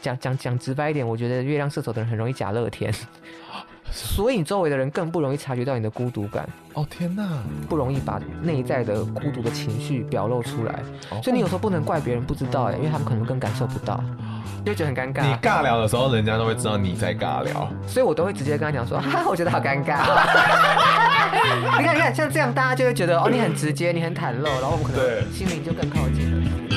讲讲讲直白一点，我觉得月亮射手的人很容易假乐天，所以你周围的人更不容易察觉到你的孤独感。哦天哪，不容易把内在的孤独的情绪表露出来。哦、所以你有时候不能怪别人不知道哎，因为他们可能更感受不到，就觉得很尴尬。你尬聊的时候，人家都会知道你在尬聊，所以我都会直接跟他讲说，哈哈，我觉得好尴尬。你看，你看，像这样大家就会觉得哦，你很直接，你很袒露，然后我们可能心灵就更靠近了。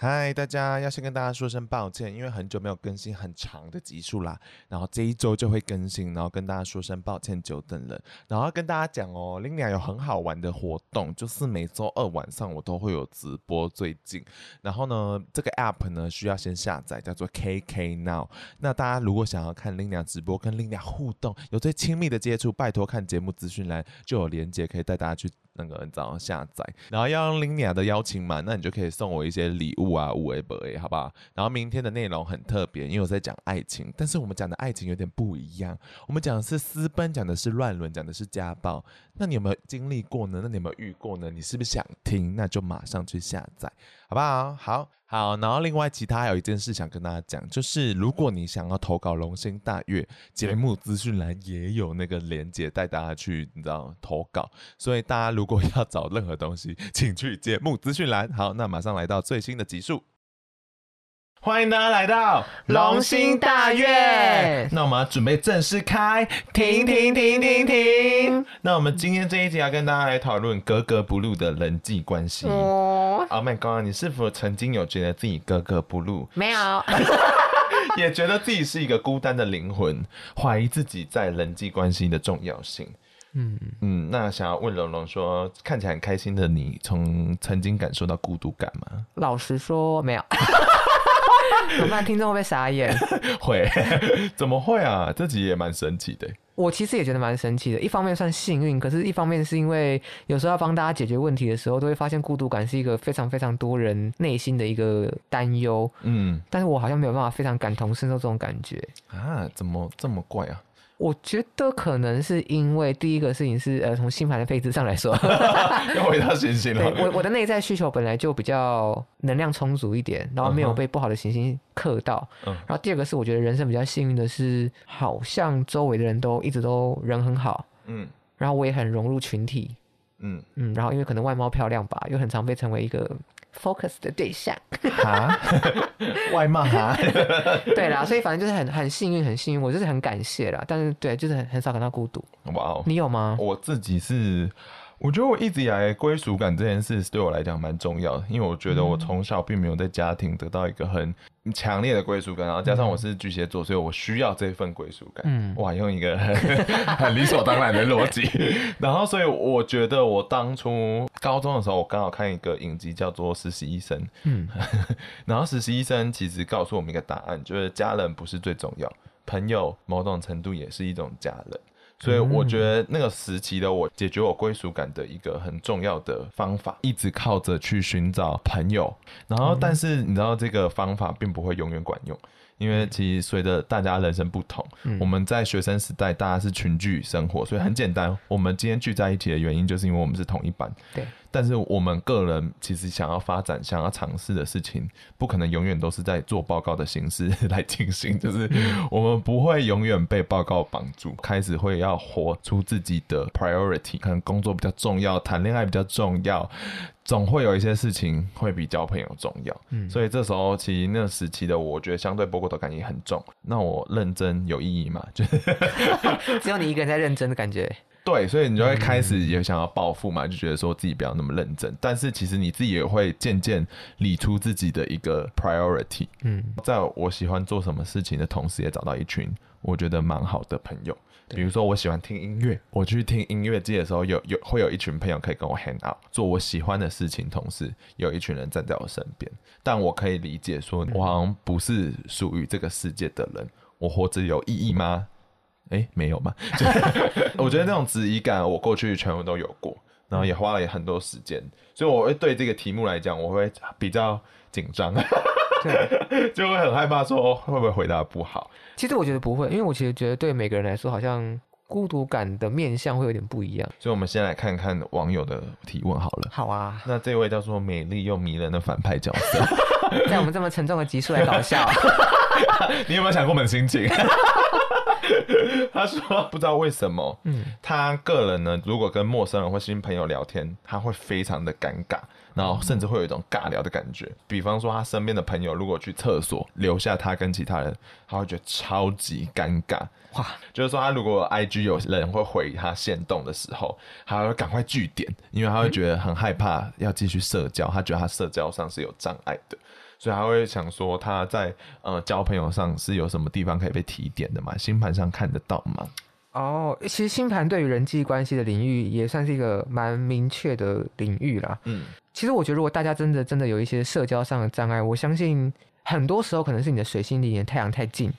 嗨，大家要先跟大家说声抱歉，因为很久没有更新很长的集数啦，然后这一周就会更新，然后跟大家说声抱歉，久等了。然后跟大家讲哦，Linia 有很好玩的活动，就是每周二晚上我都会有直播。最近，然后呢，这个 App 呢需要先下载，叫做 KK Now。那大家如果想要看 Lina 直播，跟 Lina 互动，有最亲密的接触，拜托看节目资讯栏就有连接，可以带大家去。那个你早上下载，然后要用 Linia 的邀请码，那你就可以送我一些礼物啊，五 A 八 A，好不好？然后明天的内容很特别，因为我在讲爱情，但是我们讲的爱情有点不一样，我们讲的是私奔，讲的是乱伦，讲的是家暴。那你有没有经历过呢？那你有没有遇过呢？你是不是想听？那就马上去下载，好不好？好。好，然后另外其他还有一件事想跟大家讲，就是如果你想要投稿龙星大悦，节目资讯栏也有那个连接带大家去，你知道投稿。所以大家如果要找任何东西，请去节目资讯栏。好，那马上来到最新的集数。欢迎大家来到龙心大院。那我们要准备正式开，停停停停停。那我们今天这一集要跟大家来讨论格格不入的人际关系。哦，Oh my God，你是否曾经有觉得自己格格不入？没有，也觉得自己是一个孤单的灵魂，怀疑自己在人际关系的重要性。嗯嗯，那想要问龙龙说，看起来很开心的你，从曾经感受到孤独感吗？老实说，没有。怎么办？听众会不会傻眼？会？怎么会啊？这集也蛮神奇的。我其实也觉得蛮神奇的。一方面算幸运，可是一方面是因为有时候要帮大家解决问题的时候，都会发现孤独感是一个非常非常多人内心的一个担忧。嗯，但是我好像没有办法非常感同身受这种感觉啊？怎么这么怪啊？我觉得可能是因为第一个事情是，呃，从星盘的配置上来说，又回到行星了。我我的内在需求本来就比较能量充足一点，然后没有被不好的行星克到。嗯。然后第二个是，我觉得人生比较幸运的是，好像周围的人都一直都人很好。嗯。然后我也很融入群体。嗯嗯。然后因为可能外貌漂亮吧，又很常被成为一个。Focus 的对象哈，外貌哈，对啦，所以反正就是很很幸运，很幸运，我就是很感谢啦。但是对，就是很很少感到孤独。哇哦，你有吗？我自己是。我觉得我一直以来归属感这件事对我来讲蛮重要的，因为我觉得我从小并没有在家庭得到一个很强烈的归属感，然后加上我是巨蟹座，所以我需要这份归属感。嗯，哇，用一个很，很理所当然的逻辑，然后所以我觉得我当初高中的时候，我刚好看一个影集叫做《实习医生》，嗯，然后实习医生其实告诉我们一个答案，就是家人不是最重要，朋友某种程度也是一种家人。所以我觉得那个时期的我，解决我归属感的一个很重要的方法，一直靠着去寻找朋友。然后，但是你知道这个方法并不会永远管用，因为其实随着大家人生不同，我们在学生时代大家是群聚生活，所以很简单，我们今天聚在一起的原因就是因为我们是同一班。对。但是我们个人其实想要发展、想要尝试的事情，不可能永远都是在做报告的形式 来进行。就是我们不会永远被报告绑住，开始会要活出自己的 priority，可能工作比较重要，谈恋爱比较重要，总会有一些事情会比交朋友重要。嗯，所以这时候其实那个时期的我觉得相对波波的感情很重。那我认真有意义吗？就 只有你一个人在认真的感觉。对，所以你就会开始也想要报复嘛，就觉得说自己不要那么认真。但是其实你自己也会渐渐理出自己的一个 priority。嗯，在我喜欢做什么事情的同时，也找到一群我觉得蛮好的朋友。比如说我喜欢听音乐，我去听音乐季的时候，有有会有一群朋友可以跟我 hang out，做我喜欢的事情，同时有一群人站在我身边。但我可以理解说，我好像不是属于这个世界的人，我活着有意义吗？哎、欸，没有嘛？我觉得那种质疑感，我过去全部都有过，然后也花了很多时间，所以我会对这个题目来讲，我会比较紧张，对，就会很害怕说会不会回答不好。其实我觉得不会，因为我其实觉得对每个人来说，好像孤独感的面相会有点不一样。所以，我们先来看看网友的提问好了。好啊，那这位叫做美丽又迷人的反派角色，在我们这么沉重的集数来搞笑，你有没有想过我们的心情？他说：“不知道为什么，嗯，他个人呢，如果跟陌生人或新朋友聊天，他会非常的尴尬，然后甚至会有一种尬聊的感觉。比方说，他身边的朋友如果去厕所留下他跟其他人，他会觉得超级尴尬。哇，就是说，他如果 IG 有人会回他限动的时候，他会赶快据点，因为他会觉得很害怕要继续社交，他觉得他社交上是有障碍的。”所以他会想说，他在呃交朋友上是有什么地方可以被提点的嘛？星盘上看得到吗？哦，其实星盘对于人际关系的领域也算是一个蛮明确的领域啦。嗯，其实我觉得，如果大家真的真的有一些社交上的障碍，我相信很多时候可能是你的水星离你的太阳太近。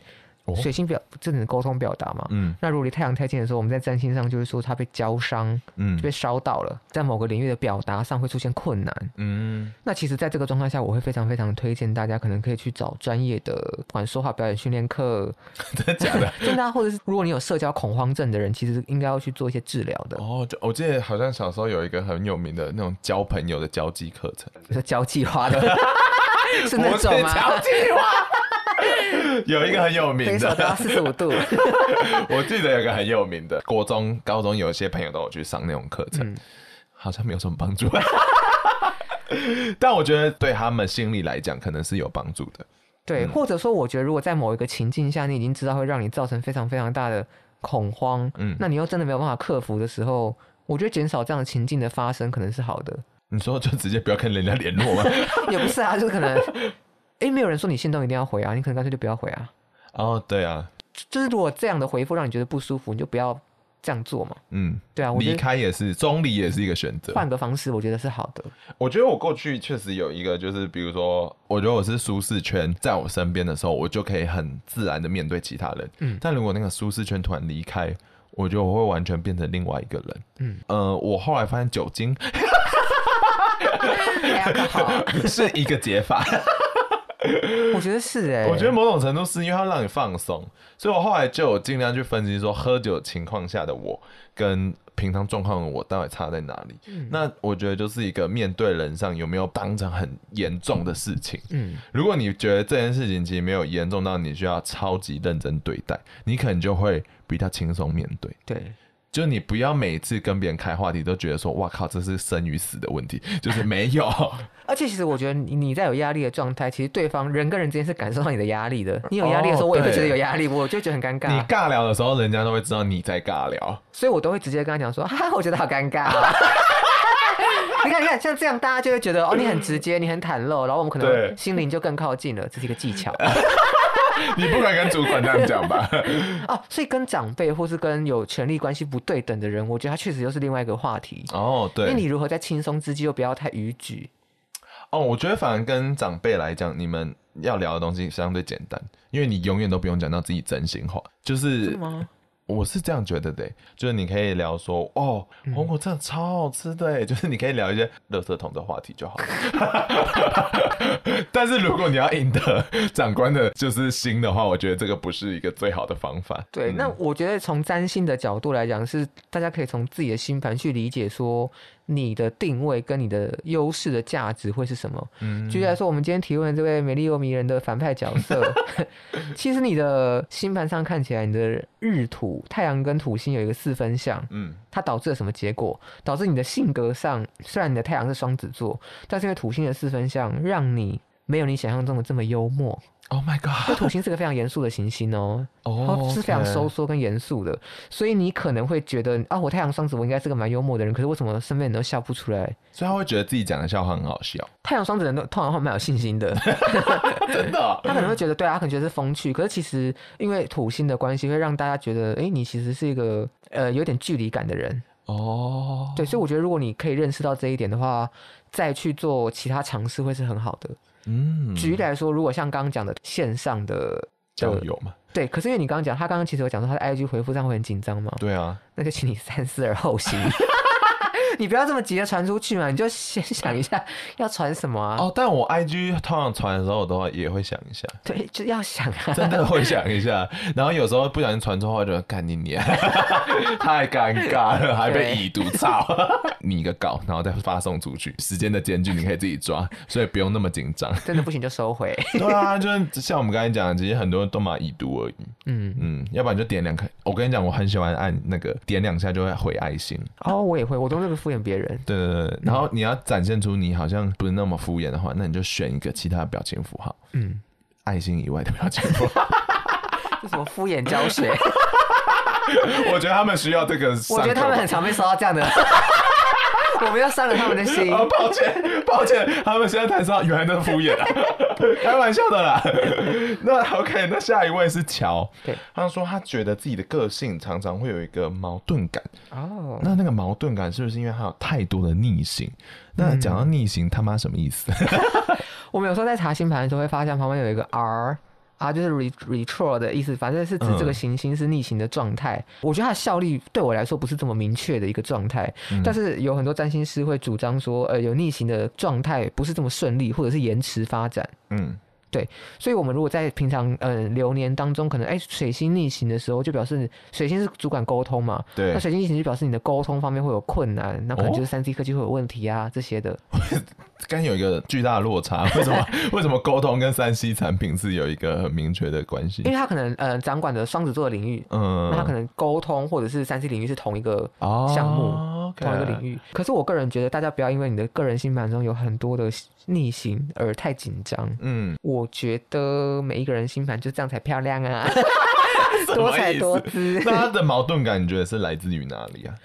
水星表这能沟通表达嘛？嗯，那如果离太阳太近的时候，我们在占星上就是说它被焦伤，嗯，就被烧到了，在某个领域的表达上会出现困难，嗯。那其实，在这个状态下，我会非常非常推荐大家，可能可以去找专业的，不管说话表演训练课，真的假的？真的啊，或者是如果你有社交恐慌症的人，其实应该要去做一些治疗的。哦，就我记得好像小时候有一个很有名的那种交朋友的交际课程，是交际花的，是那种吗？交际花。有一个很有名的，四十五度。我记得有一个很有名的，国中、高中有一些朋友都有去上那种课程，嗯、好像没有什么帮助。但我觉得对他们心理来讲，可能是有帮助的。对，嗯、或者说，我觉得如果在某一个情境下，你已经知道会让你造成非常非常大的恐慌，嗯，那你又真的没有办法克服的时候，我觉得减少这样的情境的发生，可能是好的。你说就直接不要跟人家联络吗？也不是啊，就是可能。哎、欸，没有人说你心动一定要回啊，你可能干脆就不要回啊。哦，对啊，就是如果这样的回复让你觉得不舒服，你就不要这样做嘛。嗯，对啊，离开也是，中离也是一个选择，换个方式，我觉得是好的。我觉得我过去确实有一个，就是比如说，我觉得我是舒适圈，在我身边的时候，我就可以很自然的面对其他人。嗯，但如果那个舒适圈突然离开，我觉得我会完全变成另外一个人。嗯，呃，我后来发现酒精，是一个解法。我觉得是哎、欸，我觉得某种程度是因为它让你放松，所以我后来就有尽量去分析说，喝酒情况下的我跟平常状况的我到底差在哪里。嗯、那我觉得就是一个面对人上有没有当成很严重的事情。嗯，如果你觉得这件事情其实没有严重到你需要超级认真对待，你可能就会比较轻松面对。对。就你不要每次跟别人开话题都觉得说，哇靠，这是生与死的问题，就是没有。而且其实我觉得你你在有压力的状态，其实对方人跟人之间是感受到你的压力的。你有压力的时候，我也会觉得有压力，我就觉得很尴尬。你尬聊的时候，人家都会知道你在尬聊，所以我都会直接跟他讲说，哈，我觉得好尴尬。你看，你看，像这样大家就会觉得哦，你很直接，你很袒露，然后我们可能心灵就更靠近了。这是一个技巧。你不敢跟主管这样讲吧？哦，所以跟长辈或是跟有权力关系不对等的人，我觉得他确实又是另外一个话题哦。对，因为你如何在轻松之际又不要太逾矩？哦，我觉得反而跟长辈来讲，你们要聊的东西相对简单，因为你永远都不用讲到自己真心话，就是。是吗？我是这样觉得的，就是你可以聊说，哦，红果真的超好吃的，就是你可以聊一些垃圾桶的话题就好。但是如果你要赢得长官的就是心的话，我觉得这个不是一个最好的方法。对，嗯、那我觉得从占星的角度来讲，是大家可以从自己的星盘去理解说。你的定位跟你的优势的价值会是什么？嗯，举例来说，我们今天提问的这位美丽又迷人的反派角色，其实你的星盘上看起来，你的日土太阳跟土星有一个四分相，嗯，它导致了什么结果？导致你的性格上，虽然你的太阳是双子座，但是因为土星的四分相，让你没有你想象中的这么幽默。Oh my god！土星是个非常严肃的行星哦，哦、oh. 是非常收缩跟严肃的，所以你可能会觉得啊，我太阳双子，我应该是个蛮幽默的人，可是为什么身边人都笑不出来？所以他会觉得自己讲的笑话很好笑。太阳双子人都通常会蛮有信心的 真的、哦。他可能会觉得对啊，他可能觉得是风趣，可是其实因为土星的关系，会让大家觉得，哎、欸，你其实是一个呃有点距离感的人哦。Oh. 对，所以我觉得如果你可以认识到这一点的话，再去做其他尝试会是很好的。嗯，举例来说，如果像刚刚讲的线上的交友嘛，对，可是因为你刚刚讲，他刚刚其实有讲说他的 IG 回复上会很紧张嘛，对啊，那就请你三思而后行。你不要这么急着传出去嘛，你就先想一下要传什么啊？哦，但我 IG 通常传的时候，我都也会想一下。对，就要想啊，真的会想一下。然后有时候不小心传错话，就干你娘，太尴尬了，还被已读操，拟个稿，然后再发送出去，时间的间距你可以自己抓，所以不用那么紧张。真的不行就收回。对啊，就是像我们刚才讲的，其实很多人都嘛已读而已。嗯嗯，要不然就点两颗。我跟你讲，我很喜欢按那个点两下就会回爱心。哦，我也会，我都那个。敷衍别人，对对对，然后你要展现出你好像不是那么敷衍的话，那你就选一个其他的表情符号，嗯，爱心以外的表情符号，这什么敷衍教学？我觉得他们需要这个，我觉得他们很常被收到这样的。我们要伤了他们的心。哦，抱歉，抱歉，他们现在才知道原来那是敷衍啊，开玩笑的啦。那 OK，那下一位是乔。对，他说他觉得自己的个性常常会有一个矛盾感。哦，那那个矛盾感是不是因为他有太多的逆行？那讲到逆行，他妈什么意思？我们有时候在查星盘的时候会发现旁边有一个 R。啊，就是 re retro 的意思，反正是指这个行星是逆行的状态。嗯、我觉得它的效力对我来说不是这么明确的一个状态，嗯、但是有很多占星师会主张说，呃，有逆行的状态不是这么顺利，或者是延迟发展。嗯。对，所以，我们如果在平常嗯、呃、流年当中，可能哎水星逆行的时候，就表示水星是主管沟通嘛。对。那水星逆行就表示你的沟通方面会有困难，那可能就是三 C 科技会有问题啊、哦、这些的。刚有一个巨大的落差，为什么？为什么沟通跟三 C 产品是有一个很明确的关系？因为他可能呃掌管的双子座的领域，嗯，那他可能沟通或者是三 C 领域是同一个项目。哦 Okay. 同一个领域，可是我个人觉得，大家不要因为你的个人星盘中有很多的逆行而太紧张。嗯，我觉得每一个人星盘就这样才漂亮啊，多才多姿。那他的矛盾感，你觉得是来自于哪里啊？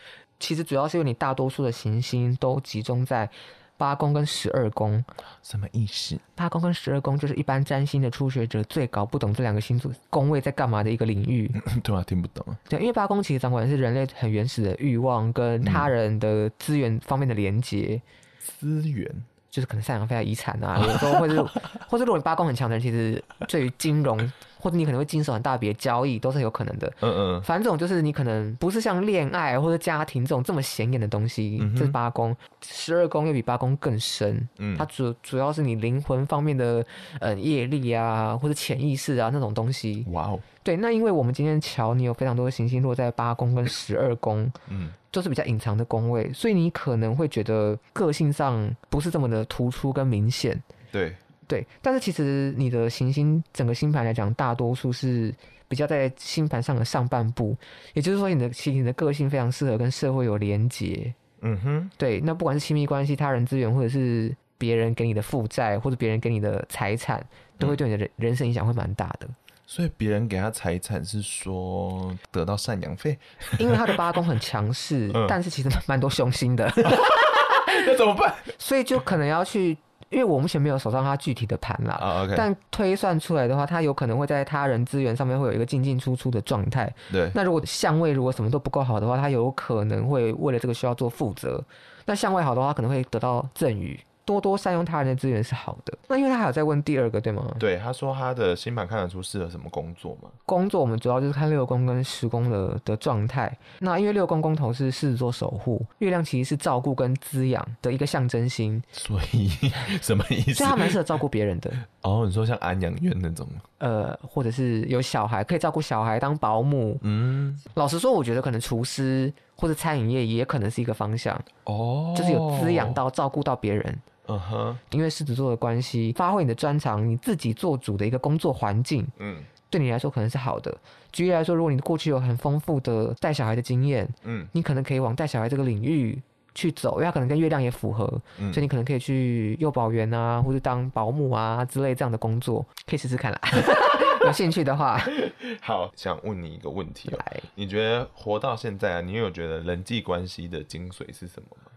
其实主要是因为你大多数的行星都集中在。八宫跟十二宫什么意思？八宫跟十二宫就是一般占星的初学者最搞不懂这两个星座宫位在干嘛的一个领域。对啊，听不懂啊。对，因为八宫其实掌管的是人类很原始的欲望跟他人的资源方面的连接。资源就是可能赡养费啊、遗产啊，有时候或者或者如果你八宫很强的人，其实对于金融。或者你可能会经手很大笔的交易，都是有可能的。嗯嗯，反正这种就是你可能不是像恋爱或者家庭这种这么显眼的东西。嗯，这是八宫，十二宫又比八宫更深。嗯，它主主要是你灵魂方面的呃业力啊，或者潜意识啊那种东西。哇哦，对，那因为我们今天瞧你有非常多的行星落在八宫跟十二宫，嗯，都是比较隐藏的宫位，所以你可能会觉得个性上不是这么的突出跟明显。对。对，但是其实你的行星整个星盘来讲，大多数是比较在星盘上的上半部，也就是说，你的其实你的个性非常适合跟社会有连结。嗯哼，对，那不管是亲密关系、他人资源，或者是别人给你的负债，或者别人给你的财产，都会对你的人人生影响会蛮大的。所以别人给他财产是说得到赡养费，因为他的八宫很强势，嗯、但是其实蛮多凶心的，那怎么办？所以就可能要去。因为我目前没有手上他具体的盘啦，oh. 但推算出来的话，他有可能会在他人资源上面会有一个进进出出的状态。对，那如果相位如果什么都不够好的话，他有可能会为了这个需要做负责。那相位好的话，可能会得到赠与。多多善用他人的资源是好的。那因为他还有在问第二个，对吗？对，他说他的星盘看得出适合什么工作吗？工作我们主要就是看六宫跟十宫的的状态。那因为六宫宫头是狮子座守护，月亮其实是照顾跟滋养的一个象征星，所以什么意思？所以他蛮适合照顾别人的。哦，你说像安养院那种？呃，或者是有小孩可以照顾小孩当保姆。嗯，老实说，我觉得可能厨师或者餐饮业也可能是一个方向。哦，就是有滋养到、照顾到别人。嗯哼，uh. 因为狮子座的关系，发挥你的专长，你自己做主的一个工作环境，嗯，对你来说可能是好的。举例来说，如果你过去有很丰富的带小孩的经验，嗯，你可能可以往带小孩这个领域去走，因为它可能跟月亮也符合，嗯、所以你可能可以去幼保园啊，或者当保姆啊之类这样的工作，可以试试看啦。有兴趣的话，好，想问你一个问题、喔、来，你觉得活到现在啊，你有觉得人际关系的精髓是什么吗？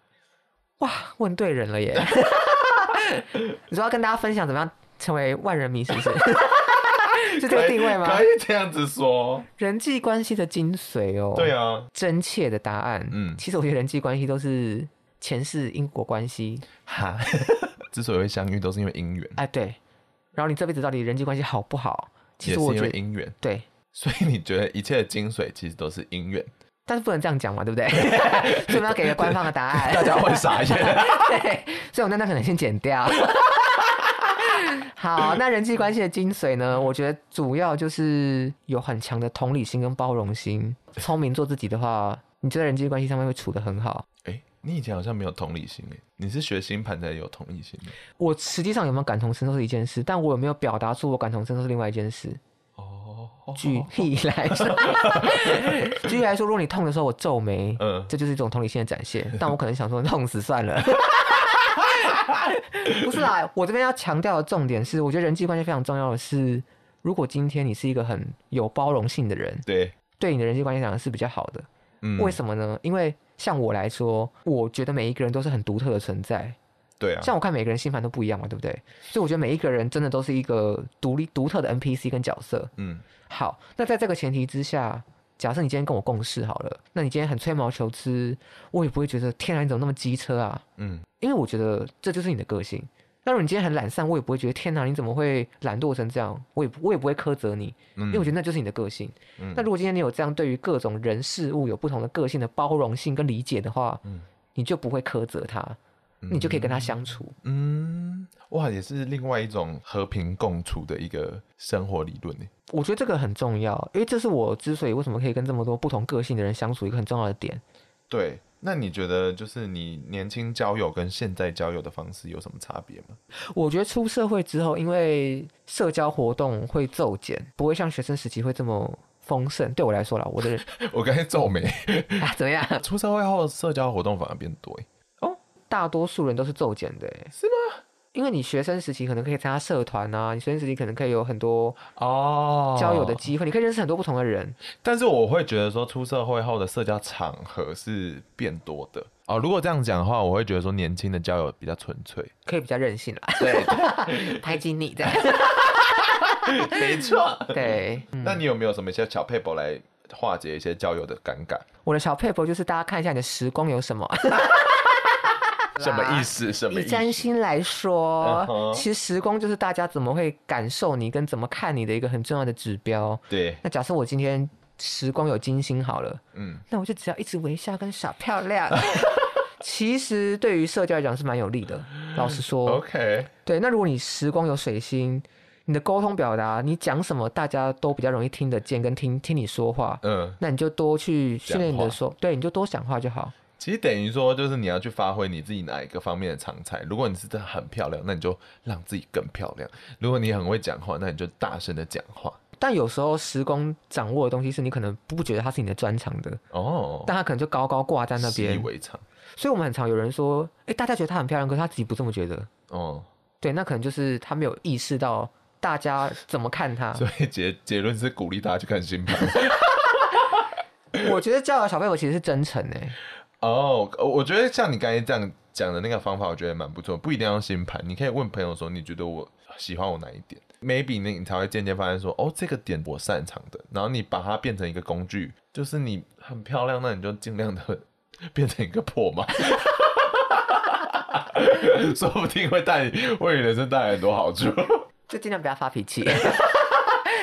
哇，问对人了耶！你说要跟大家分享怎么样成为万人迷，是不是？是这个定位吗？可以这样子说，人际关系的精髓哦。对啊，真切的答案。嗯，其实我觉得人际关系都是前世因果关系。哈，之所以会相遇，都是因为姻缘。哎，对。然后你这辈子到底人际关系好不好？其实我觉得姻缘。对，所以你觉得一切的精髓其实都是姻缘。但是不能这样讲嘛，对不对？所以我们要给个官方的答案，大家会傻眼。对，所以我那那可能先剪掉。好，那人际关系的精髓呢？我觉得主要就是有很强的同理心跟包容心。聪明做自己的话，你觉得人际关系上面会处得很好。哎、欸，你以前好像没有同理心哎，你是学星盘才有同理心。我实际上有没有感同身受是一件事，但我有没有表达出我感同身受是另外一件事。哦，举例来说，举例来说，如果你痛的时候我皱眉，嗯，这就是一种同理心的展现。但我可能想说，痛死算了。不是啦，我这边要强调的重点是，我觉得人际关系非常重要的是，如果今天你是一个很有包容性的人，对，对你的人际关系讲是比较好的。嗯，为什么呢？因为像我来说，我觉得每一个人都是很独特的存在。对啊，像我看每个人心烦都不一样嘛，对不对？所以我觉得每一个人真的都是一个独立、独特的 NPC 跟角色。嗯，好，那在这个前提之下。假设你今天跟我共事好了，那你今天很吹毛求疵，我也不会觉得天啊，你怎么那么机车啊？嗯，因为我觉得这就是你的个性。那如果你今天很懒散，我也不会觉得天啊，你怎么会懒惰成这样？我也我也不会苛责你，因为我觉得那就是你的个性。嗯，那如果今天你有这样对于各种人事物有不同的个性的包容性跟理解的话，嗯，你就不会苛责他。你就可以跟他相处。嗯，哇，也是另外一种和平共处的一个生活理论呢。我觉得这个很重要，因为这是我之所以为什么可以跟这么多不同个性的人相处一个很重要的点。对，那你觉得就是你年轻交友跟现在交友的方式有什么差别吗？我觉得出社会之后，因为社交活动会骤减，不会像学生时期会这么丰盛。对我来说啦，我的人，我刚才皱眉啊，怎么样？出社会后社交活动反而变多。大多数人都是骤减的，是吗？因为你学生时期可能可以参加社团啊，你学生时期可能可以有很多哦交友的机会，你可以认识很多不同的人。但是我会觉得说，出社会后的社交场合是变多的哦。如果这样讲的话，我会觉得说，年轻的交友比较纯粹，可以比较任性啦。对，排挤你的，没错。对，那你有没有什么一些小撇步来化解一些交友的尴尬？我的小撇步就是大家看一下你的时光有什么。什么意思？什么意思？以占星来说，uh huh. 其实时光就是大家怎么会感受你跟怎么看你的一个很重要的指标。对。那假设我今天时光有金星好了，嗯，那我就只要一直微笑跟傻漂亮。其实对于社交来讲是蛮有利的。老实说，OK。对。那如果你时光有水星，你的沟通表达，你讲什么大家都比较容易听得见，跟听听你说话。嗯。那你就多去训练你的说，对，你就多讲话就好。其实等于说，就是你要去发挥你自己哪一个方面的长才。如果你是真的很漂亮，那你就让自己更漂亮；如果你很会讲话，那你就大声的讲话。但有时候时工掌握的东西是你可能不觉得它是你的专长的哦，但它可能就高高挂在那边，习以为常。所以我们很常有人说，哎、欸，大家觉得她很漂亮，可是她自己不这么觉得哦。对，那可能就是他没有意识到大家怎么看她。所以结结论是鼓励大家去看星盘。我觉得教导小朋友其实是真诚诶、欸。哦我觉得像你刚才这样讲的那个方法，我觉得蛮不错。不一定要用星盘，你可以问朋友说，你觉得我喜欢我哪一点？Maybe 你才会渐渐发现说，哦，这个点我擅长的。然后你把它变成一个工具，就是你很漂亮，那你就尽量的 变成一个破嘛，说不定会带为你人生带来很多好处。就尽量不要发脾气。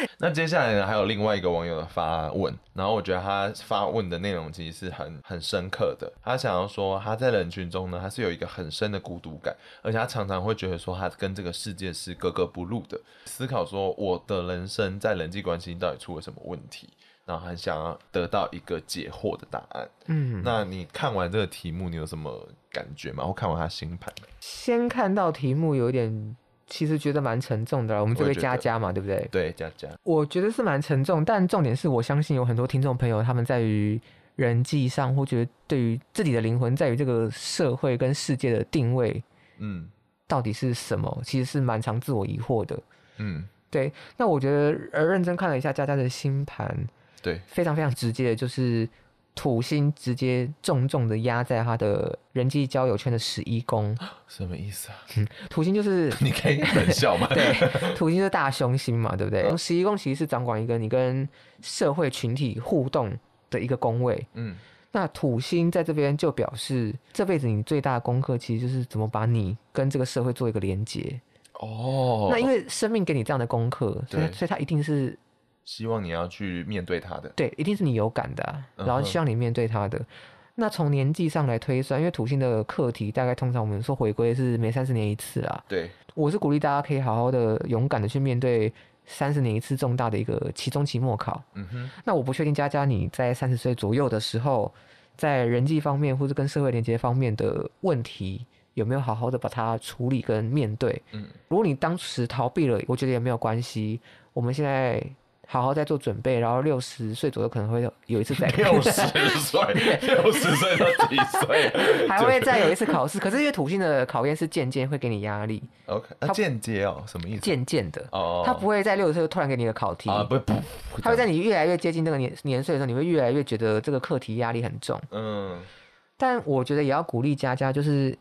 那接下来呢，还有另外一个网友的发问，然后我觉得他发问的内容其实是很很深刻的。他想要说，他在人群中呢，他是有一个很深的孤独感，而且他常常会觉得说，他跟这个世界是格格不入的。思考说，我的人生在人际关系到底出了什么问题，然后很想要得到一个解惑的答案。嗯，那你看完这个题目，你有什么感觉吗？或看完他星盘？先看到题目有点。其实觉得蛮沉重的，我们这位佳佳嘛，对不对？对，佳佳，我觉得是蛮沉重，但重点是我相信有很多听众朋友他们在于人际上，或觉得对于自己的灵魂在于这个社会跟世界的定位，嗯，到底是什么？其实是蛮常自我疑惑的。嗯，对。那我觉得，而认真看了一下佳佳的星盘，对，非常非常直接的就是。土星直接重重的压在他的人际交友圈的十一宫，什么意思啊？嗯，土星就是你可以冷笑吗？对，土星是大凶星嘛，对不对？十一宫其实是掌管一个你跟社会群体互动的一个宫位。嗯，那土星在这边就表示这辈子你最大的功课其实就是怎么把你跟这个社会做一个连接。哦，那因为生命给你这样的功课，所以所以它一定是。希望你要去面对他的，对，一定是你有感的，啊，然后希望你面对他的。嗯、那从年纪上来推算，因为土星的课题大概通常我们说回归是每三十年一次啊。对，我是鼓励大家可以好好的、勇敢的去面对三十年一次重大的一个期中、期末考。嗯哼。那我不确定佳佳你在三十岁左右的时候，在人际方面或者跟社会连接方面的问题有没有好好的把它处理跟面对？嗯，如果你当时逃避了，我觉得也没有关系。我们现在。好好再做准备，然后六十岁左右可能会有一次再六十岁，六十岁到几岁？还会再有一次考试。可是因为土星的考验是渐渐会给你压力。OK，它间接哦，什么意思？渐渐的哦，他不会在六十岁突然给你一个考题啊，不不，他会在你越来越接近那个年年岁的时候，你会越来越觉得这个课题压力很重。嗯，但我觉得也要鼓励佳佳，就是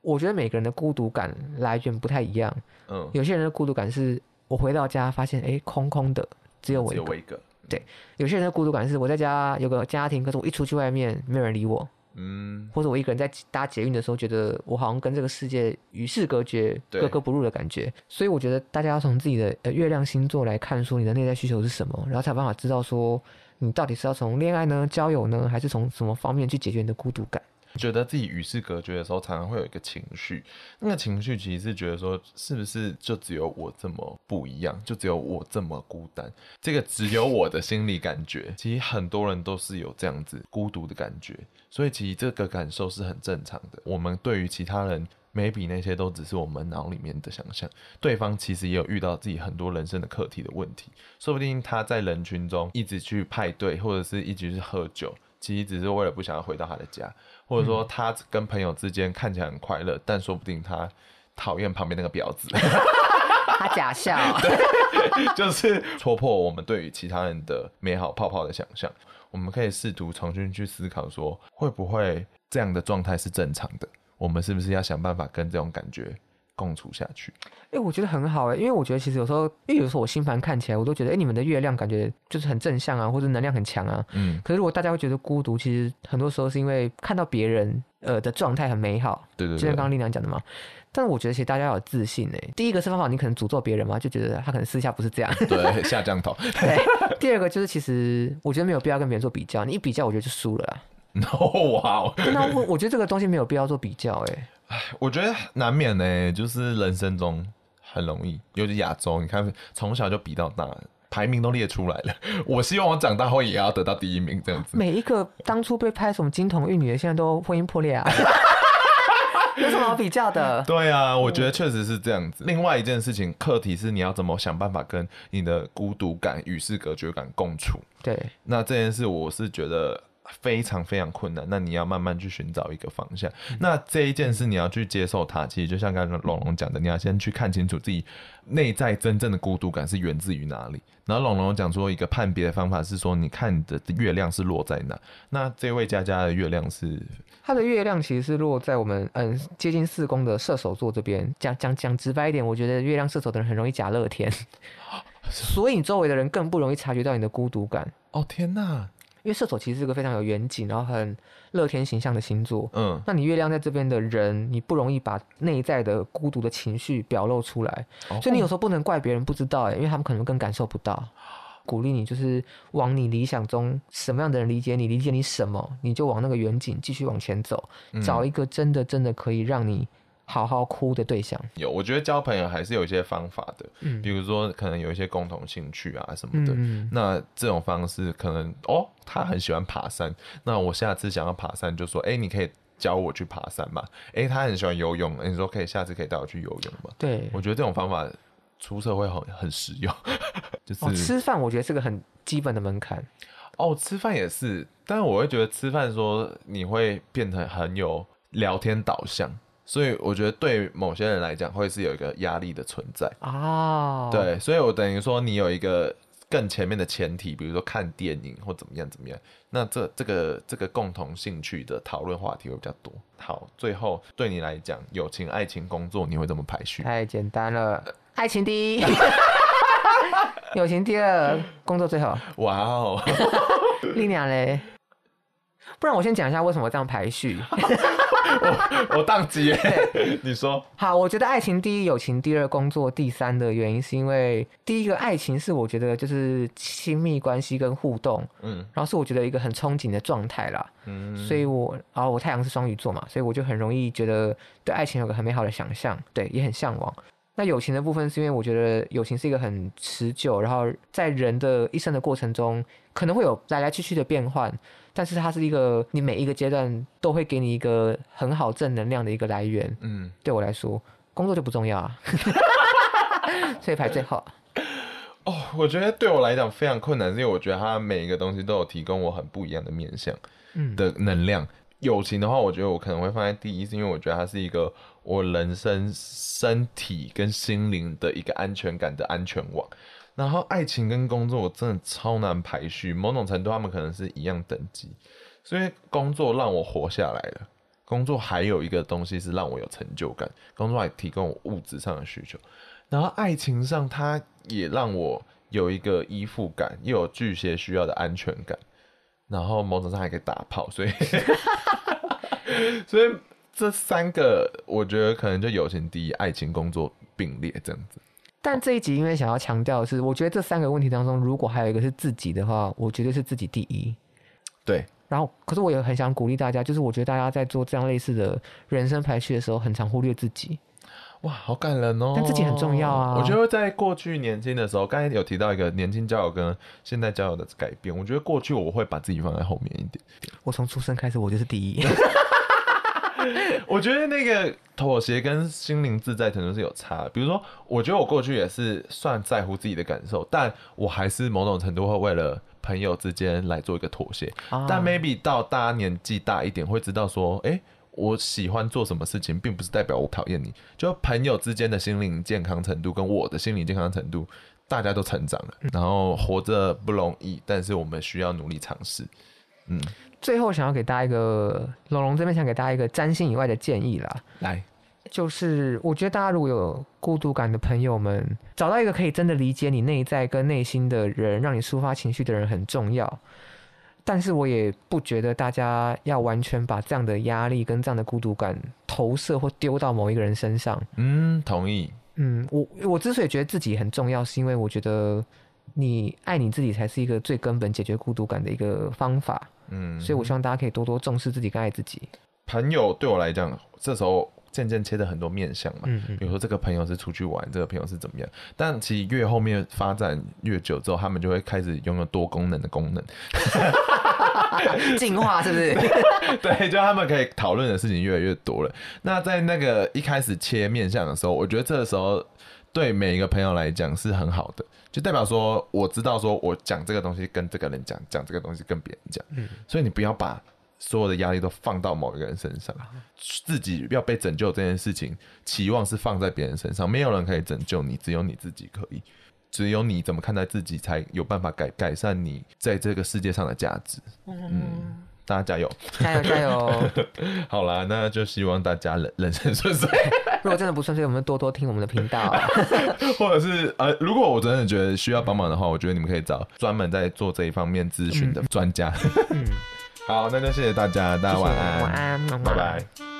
我觉得每个人的孤独感来源不太一样。嗯，有些人的孤独感是我回到家发现哎空空的。只有我一个，一个。对，有些人的孤独感是我在家有个家庭，可是我一出去外面没有人理我，嗯，或者我一个人在搭捷运的时候，觉得我好像跟这个世界与世隔绝、格格不入的感觉。所以我觉得大家要从自己的呃月亮星座来看，说你的内在需求是什么，然后才有办法知道说你到底是要从恋爱呢、交友呢，还是从什么方面去解决你的孤独感。觉得自己与世隔绝的时候，常常会有一个情绪，那个情绪其实是觉得说，是不是就只有我这么不一样，就只有我这么孤单？这个只有我的心理感觉，其实很多人都是有这样子孤独的感觉，所以其实这个感受是很正常的。我们对于其他人没比那些都只是我们脑里面的想象，对方其实也有遇到自己很多人生的课题的问题，说不定他在人群中一直去派对，或者是一直去喝酒，其实只是为了不想要回到他的家。或者说他跟朋友之间看起来很快乐，但说不定他讨厌旁边那个婊子。他假笑，对，就是戳破我们对于其他人的美好泡泡的想象。我们可以试图重新去思考，说会不会这样的状态是正常的？我们是不是要想办法跟这种感觉共处下去，哎、欸，我觉得很好哎、欸，因为我觉得其实有时候，因为有时候我星盘看起来，我都觉得，哎、欸，你们的月亮感觉就是很正向啊，或者能量很强啊。嗯。可是如果大家会觉得孤独，其实很多时候是因为看到别人呃的状态很美好。对对对。就像刚刚丽娘讲的嘛。但是我觉得其实大家要有自信哎、欸。第一个是方法，你可能诅咒别人嘛，就觉得他可能私下不是这样。对，下降头。对。第二个就是其实我觉得没有必要跟别人做比较，你一比较，我觉得就输了啦。哇 No, wow。那我我觉得这个东西没有必要做比较哎、欸。哎，我觉得难免呢，就是人生中很容易，尤其亚洲，你看从小就比到大，排名都列出来了。我希望我长大后也要得到第一名，这样子。每一个当初被拍什么金童玉女的，现在都婚姻破裂啊，有什么好比较的？对啊，我觉得确实是这样子。另外一件事情，课题是你要怎么想办法跟你的孤独感、与世隔绝感共处。对，那这件事我是觉得。非常非常困难，那你要慢慢去寻找一个方向。嗯、那这一件事你要去接受它，其实就像刚刚龙龙讲的，你要先去看清楚自己内在真正的孤独感是源自于哪里。然后龙龙讲说一个判别的方法是说，你看你的月亮是落在哪。那这位佳佳的月亮是，他的月亮其实是落在我们嗯接近四宫的射手座这边。讲讲讲直白一点，我觉得月亮射手的人很容易假乐天，所以你周围的人更不容易察觉到你的孤独感。哦天哪！因为射手其实是个非常有远景，然后很乐天形象的星座。嗯，那你月亮在这边的人，你不容易把内在的孤独的情绪表露出来，哦、所以你有时候不能怪别人不知道哎，因为他们可能更感受不到。鼓励你就是往你理想中什么样的人理解你，理解你什么，你就往那个远景继续往前走，嗯、找一个真的真的可以让你。好好哭的对象有，我觉得交朋友还是有一些方法的，嗯，比如说可能有一些共同兴趣啊什么的，嗯，那这种方式可能哦，他很喜欢爬山，那我下次想要爬山就说，哎，你可以教我去爬山嘛，哎，他很喜欢游泳，你说可以下次可以带我去游泳吗？对，我觉得这种方法出社会很很实用，就是、哦、吃饭，我觉得是个很基本的门槛。哦，吃饭也是，但是我会觉得吃饭说你会变得很有聊天导向，所以我觉得对某些人来讲会是有一个压力的存在哦。对，所以我等于说你有一个更前面的前提，比如说看电影或怎么样怎么样，那这这个这个共同兴趣的讨论话题会比较多。好，最后对你来讲，友情、爱情、工作，你会怎么排序？太简单了，爱情第一。友情第二，工作最后。哇哦，丽娘嘞？不然我先讲一下为什么这样排序。我 我当机耶，你说。好，我觉得爱情第一，友情第二，工作第三的原因是因为第一个爱情是我觉得就是亲密关系跟互动，嗯，然后是我觉得一个很憧憬的状态啦，嗯，所以我然后我太阳是双鱼座嘛，所以我就很容易觉得对爱情有个很美好的想象，对，也很向往。那友情的部分是因为我觉得友情是一个很持久，然后在人的一生的过程中可能会有来来去去的变换，但是它是一个你每一个阶段都会给你一个很好正能量的一个来源。嗯，对我来说，工作就不重要啊，所以排最后。哦，我觉得对我来讲非常困难，是因为我觉得它每一个东西都有提供我很不一样的面向的能量。嗯友情的话，我觉得我可能会放在第一，是因为我觉得它是一个我人生身体跟心灵的一个安全感的安全网。然后爱情跟工作，我真的超难排序。某种程度，他们可能是一样等级。所以工作让我活下来了。工作还有一个东西是让我有成就感，工作还提供我物质上的需求。然后爱情上，它也让我有一个依附感，又有巨蟹需要的安全感。然后某种上还可以打炮，所以，所以这三个我觉得可能就友情第一，爱情工作并列这样子。但这一集因为想要强调的是，我觉得这三个问题当中，如果还有一个是自己的话，我绝对是自己第一。对。然后，可是我也很想鼓励大家，就是我觉得大家在做这样类似的人生排序的时候，很常忽略自己。哇，好感人哦！但自己很重要啊。我觉得在过去年轻的时候，刚才有提到一个年轻交友跟现在交友的改变。我觉得过去我会把自己放在后面一点。我从出生开始，我就是第一。我觉得那个妥协跟心灵自在程度是有差的。比如说，我觉得我过去也是算在乎自己的感受，但我还是某种程度会为了朋友之间来做一个妥协。啊、但 maybe 到大家年纪大一点，会知道说，哎、欸。我喜欢做什么事情，并不是代表我讨厌你。就朋友之间的心灵健康程度，跟我的心理健康程度，大家都成长了。然后活着不容易，但是我们需要努力尝试。嗯，最后想要给大家一个龙龙这边想给大家一个占星以外的建议啦。来，就是我觉得大家如果有孤独感的朋友们，找到一个可以真的理解你内在跟内心的人，让你抒发情绪的人很重要。但是我也不觉得大家要完全把这样的压力跟这样的孤独感投射或丢到某一个人身上。嗯，同意。嗯，我我之所以觉得自己很重要，是因为我觉得你爱你自己才是一个最根本解决孤独感的一个方法。嗯，所以我希望大家可以多多重视自己跟爱自己。朋友对我来讲，这时候渐渐切的很多面相嘛。嗯嗯。比如说这个朋友是出去玩，这个朋友是怎么样？但其实越后面发展越久之后，他们就会开始拥有多功能的功能。进化是不是？对，就他们可以讨论的事情越来越多了。那在那个一开始切面相的时候，我觉得这个时候对每一个朋友来讲是很好的，就代表说我知道说我讲这个东西跟这个人讲，讲这个东西跟别人讲。嗯，所以你不要把所有的压力都放到某一个人身上，自己要被拯救这件事情，期望是放在别人身上，没有人可以拯救你，只有你自己可以。只有你怎么看待自己，才有办法改改善你在这个世界上的价值。嗯，大家加油，加油，加油！好啦，那就希望大家人人生顺遂。如果真的不顺遂，我们多多听我们的频道，或者是呃，如果我真的觉得需要帮忙的话，我觉得你们可以找专门在做这一方面咨询的专家。嗯，好，那就谢谢大家，大家晚安，晚安，拜拜。